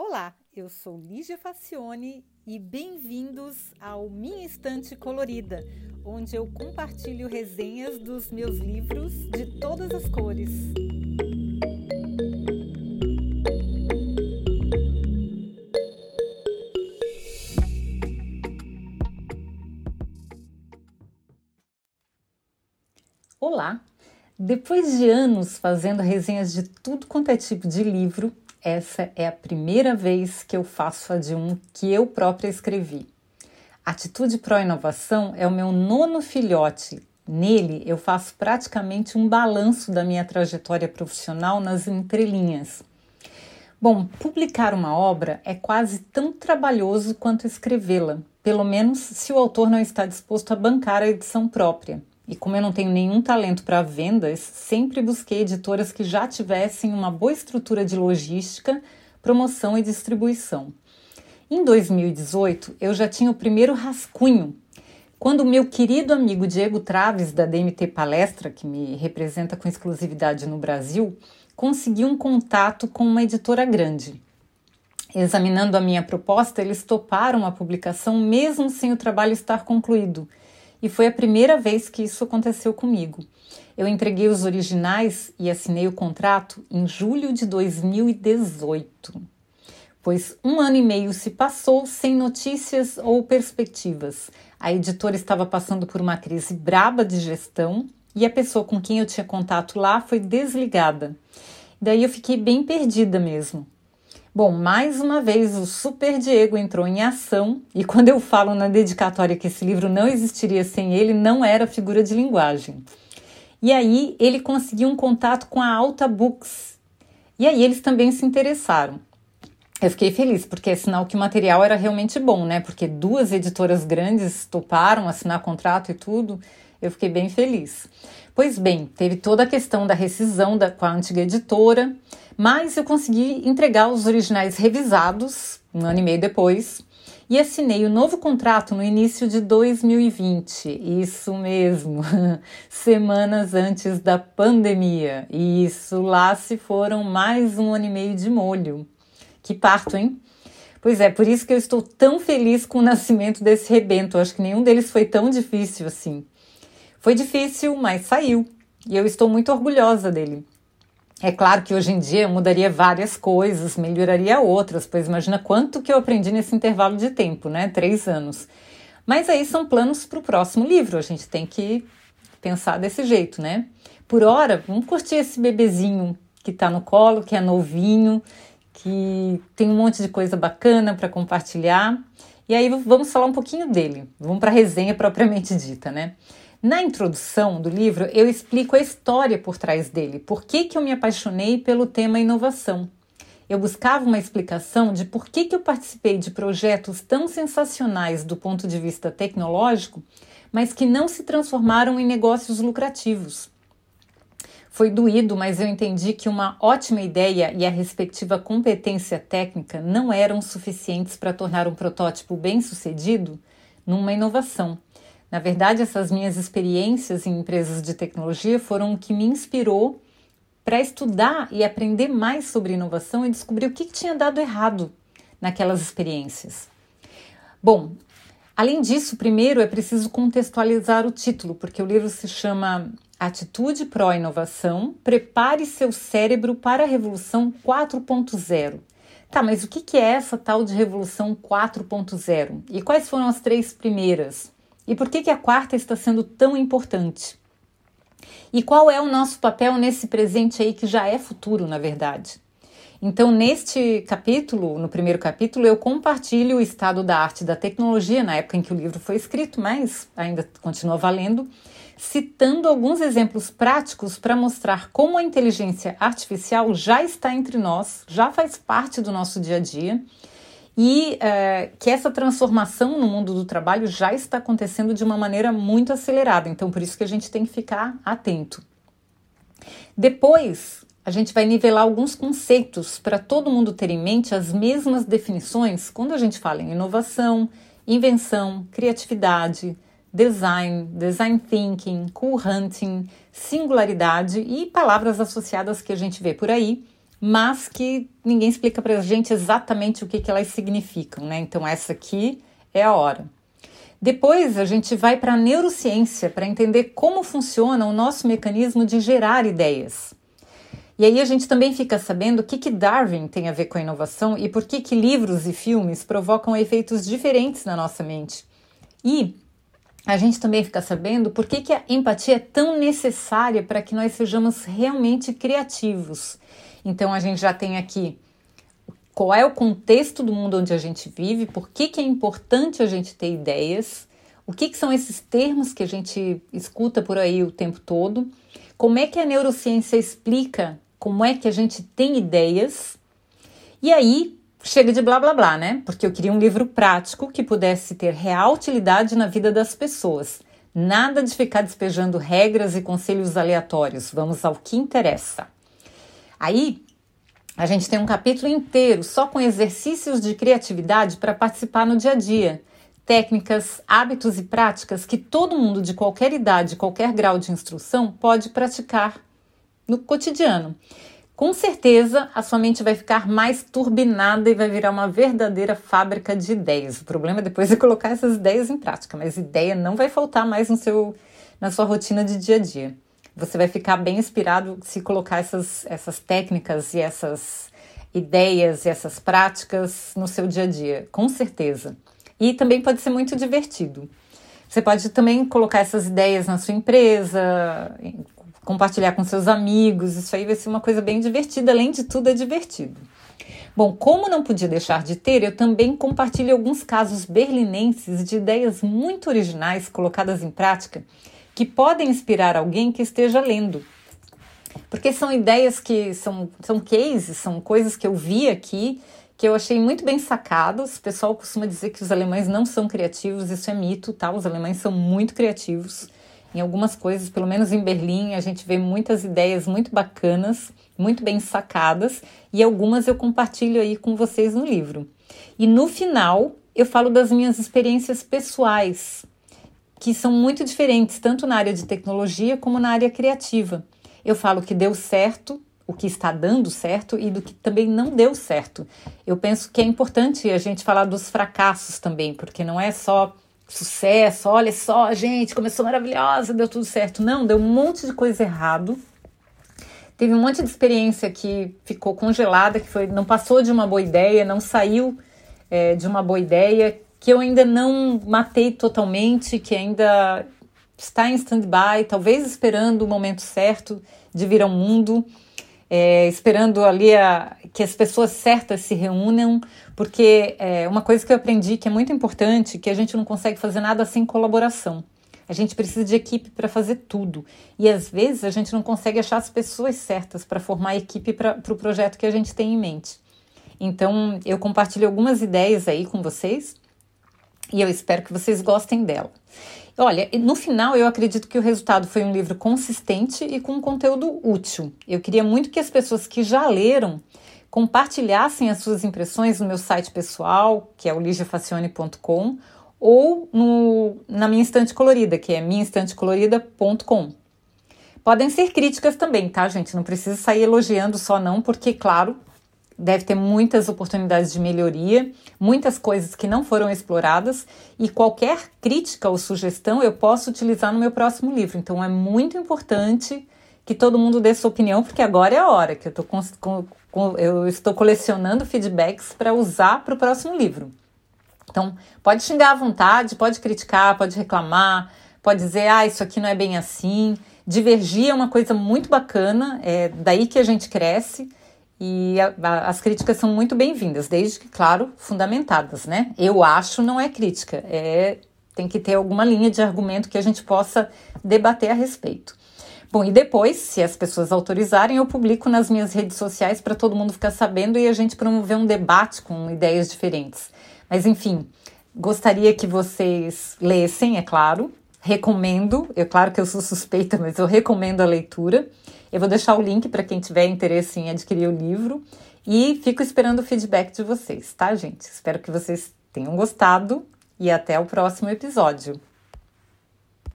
Olá, eu sou Lígia Facione e bem-vindos ao Minha Estante Colorida, onde eu compartilho resenhas dos meus livros de todas as cores. Olá! Depois de anos fazendo resenhas de tudo quanto é tipo de livro, essa é a primeira vez que eu faço a de um que eu própria escrevi. Atitude Pró-Inovação é o meu nono filhote. Nele, eu faço praticamente um balanço da minha trajetória profissional nas entrelinhas. Bom, publicar uma obra é quase tão trabalhoso quanto escrevê-la, pelo menos se o autor não está disposto a bancar a edição própria. E como eu não tenho nenhum talento para vendas, sempre busquei editoras que já tivessem uma boa estrutura de logística, promoção e distribuição. Em 2018, eu já tinha o primeiro rascunho, quando o meu querido amigo Diego Traves, da DMT Palestra, que me representa com exclusividade no Brasil, conseguiu um contato com uma editora grande. Examinando a minha proposta, eles toparam a publicação mesmo sem o trabalho estar concluído e foi a primeira vez que isso aconteceu comigo. Eu entreguei os originais e assinei o contrato em julho de 2018. Pois um ano e meio se passou sem notícias ou perspectivas. A editora estava passando por uma crise braba de gestão e a pessoa com quem eu tinha contato lá foi desligada. Daí eu fiquei bem perdida mesmo. Bom, mais uma vez o Super Diego entrou em ação e quando eu falo na dedicatória que esse livro não existiria sem ele, não era figura de linguagem. E aí ele conseguiu um contato com a Alta Books. E aí eles também se interessaram. Eu fiquei feliz, porque é sinal que o material era realmente bom, né? Porque duas editoras grandes toparam assinar contrato e tudo. Eu fiquei bem feliz. Pois bem, teve toda a questão da rescisão da, com a antiga editora, mas eu consegui entregar os originais revisados um ano e meio depois e assinei o novo contrato no início de 2020. Isso mesmo, semanas antes da pandemia. Isso lá se foram mais um ano e meio de molho. Que parto, hein? Pois é, por isso que eu estou tão feliz com o nascimento desse rebento. Acho que nenhum deles foi tão difícil assim. Foi difícil, mas saiu. E eu estou muito orgulhosa dele. É claro que hoje em dia eu mudaria várias coisas, melhoraria outras, pois imagina quanto que eu aprendi nesse intervalo de tempo, né? Três anos. Mas aí são planos para o próximo livro, a gente tem que pensar desse jeito, né? Por hora, vamos curtir esse bebezinho que está no colo, que é novinho, que tem um monte de coisa bacana para compartilhar. E aí vamos falar um pouquinho dele. Vamos para a resenha propriamente dita, né? Na introdução do livro, eu explico a história por trás dele, por que, que eu me apaixonei pelo tema inovação. Eu buscava uma explicação de por que, que eu participei de projetos tão sensacionais do ponto de vista tecnológico, mas que não se transformaram em negócios lucrativos. Foi doído, mas eu entendi que uma ótima ideia e a respectiva competência técnica não eram suficientes para tornar um protótipo bem-sucedido numa inovação. Na verdade, essas minhas experiências em empresas de tecnologia foram o que me inspirou para estudar e aprender mais sobre inovação e descobrir o que, tinha dado errado naquelas experiências. Bom, além disso, primeiro é preciso contextualizar o título, porque o livro se chama Atitude Pró-Inovação Prepare seu cérebro para a Revolução 4.0. Tá, mas o que é essa tal de Revolução 4.0? E quais foram as três primeiras? E por que, que a quarta está sendo tão importante? E qual é o nosso papel nesse presente aí que já é futuro, na verdade? Então, neste capítulo, no primeiro capítulo, eu compartilho o estado da arte da tecnologia na época em que o livro foi escrito, mas ainda continua valendo, citando alguns exemplos práticos para mostrar como a inteligência artificial já está entre nós, já faz parte do nosso dia a dia e é, que essa transformação no mundo do trabalho já está acontecendo de uma maneira muito acelerada, então por isso que a gente tem que ficar atento. Depois, a gente vai nivelar alguns conceitos para todo mundo ter em mente as mesmas definições quando a gente fala em inovação, invenção, criatividade, design, design thinking, cool hunting, singularidade e palavras associadas que a gente vê por aí mas que ninguém explica para a gente exatamente o que, que elas significam, né? Então, essa aqui é a hora. Depois, a gente vai para a neurociência para entender como funciona o nosso mecanismo de gerar ideias. E aí a gente também fica sabendo o que, que Darwin tem a ver com a inovação e por que, que livros e filmes provocam efeitos diferentes na nossa mente. E a gente também fica sabendo por que, que a empatia é tão necessária para que nós sejamos realmente criativos. Então a gente já tem aqui qual é o contexto do mundo onde a gente vive, por que, que é importante a gente ter ideias, o que, que são esses termos que a gente escuta por aí o tempo todo, como é que a neurociência explica como é que a gente tem ideias. E aí chega de blá blá blá, né? Porque eu queria um livro prático que pudesse ter real utilidade na vida das pessoas. Nada de ficar despejando regras e conselhos aleatórios. Vamos ao que interessa. Aí a gente tem um capítulo inteiro só com exercícios de criatividade para participar no dia a dia. Técnicas, hábitos e práticas que todo mundo de qualquer idade, qualquer grau de instrução pode praticar no cotidiano. Com certeza a sua mente vai ficar mais turbinada e vai virar uma verdadeira fábrica de ideias. O problema é depois de colocar essas ideias em prática, mas ideia não vai faltar mais no seu, na sua rotina de dia a dia. Você vai ficar bem inspirado se colocar essas, essas técnicas e essas ideias e essas práticas no seu dia a dia, com certeza. E também pode ser muito divertido. Você pode também colocar essas ideias na sua empresa, compartilhar com seus amigos. Isso aí vai ser uma coisa bem divertida, além de tudo, é divertido. Bom, como não podia deixar de ter, eu também compartilho alguns casos berlinenses de ideias muito originais colocadas em prática que podem inspirar alguém que esteja lendo. Porque são ideias que são, são cases, são coisas que eu vi aqui que eu achei muito bem sacados. O pessoal costuma dizer que os alemães não são criativos, isso é mito, tá? Os alemães são muito criativos em algumas coisas, pelo menos em Berlim, a gente vê muitas ideias muito bacanas, muito bem sacadas, e algumas eu compartilho aí com vocês no livro. E no final, eu falo das minhas experiências pessoais, que são muito diferentes, tanto na área de tecnologia como na área criativa. Eu falo que deu certo, o que está dando certo e do que também não deu certo. Eu penso que é importante a gente falar dos fracassos também, porque não é só sucesso, olha só, gente, começou maravilhosa, deu tudo certo. Não, deu um monte de coisa errado. Teve um monte de experiência que ficou congelada, que foi, não passou de uma boa ideia, não saiu é, de uma boa ideia, que eu ainda não matei totalmente, que ainda está em stand-by, talvez esperando o momento certo de vir ao mundo é, esperando ali a, que as pessoas certas se reúnam, porque é uma coisa que eu aprendi que é muito importante, que a gente não consegue fazer nada sem colaboração. A gente precisa de equipe para fazer tudo. E às vezes a gente não consegue achar as pessoas certas para formar a equipe para o pro projeto que a gente tem em mente. Então, eu compartilho algumas ideias aí com vocês e eu espero que vocês gostem dela. Olha, no final eu acredito que o resultado foi um livro consistente e com um conteúdo útil. Eu queria muito que as pessoas que já leram compartilhassem as suas impressões no meu site pessoal, que é o ligiafacione.com, ou no, na minha estante colorida, que é minhaestantecolorida.com. Podem ser críticas também, tá, gente? Não precisa sair elogiando só não, porque, claro, deve ter muitas oportunidades de melhoria, muitas coisas que não foram exploradas e qualquer crítica ou sugestão eu posso utilizar no meu próximo livro. Então é muito importante que todo mundo dê sua opinião, porque agora é a hora que eu, tô com, com, eu estou colecionando feedbacks para usar para o próximo livro. Então, pode xingar à vontade, pode criticar, pode reclamar, pode dizer, ah, isso aqui não é bem assim. Divergir é uma coisa muito bacana, é daí que a gente cresce. E a, a, as críticas são muito bem-vindas, desde que, claro, fundamentadas, né? Eu acho não é crítica, é tem que ter alguma linha de argumento que a gente possa debater a respeito. Bom, e depois, se as pessoas autorizarem, eu publico nas minhas redes sociais para todo mundo ficar sabendo e a gente promover um debate com ideias diferentes. Mas enfim, gostaria que vocês lessem, é claro. Recomendo, é claro que eu sou suspeita, mas eu recomendo a leitura. Eu vou deixar o link para quem tiver interesse em adquirir o livro e fico esperando o feedback de vocês, tá, gente? Espero que vocês tenham gostado e até o próximo episódio.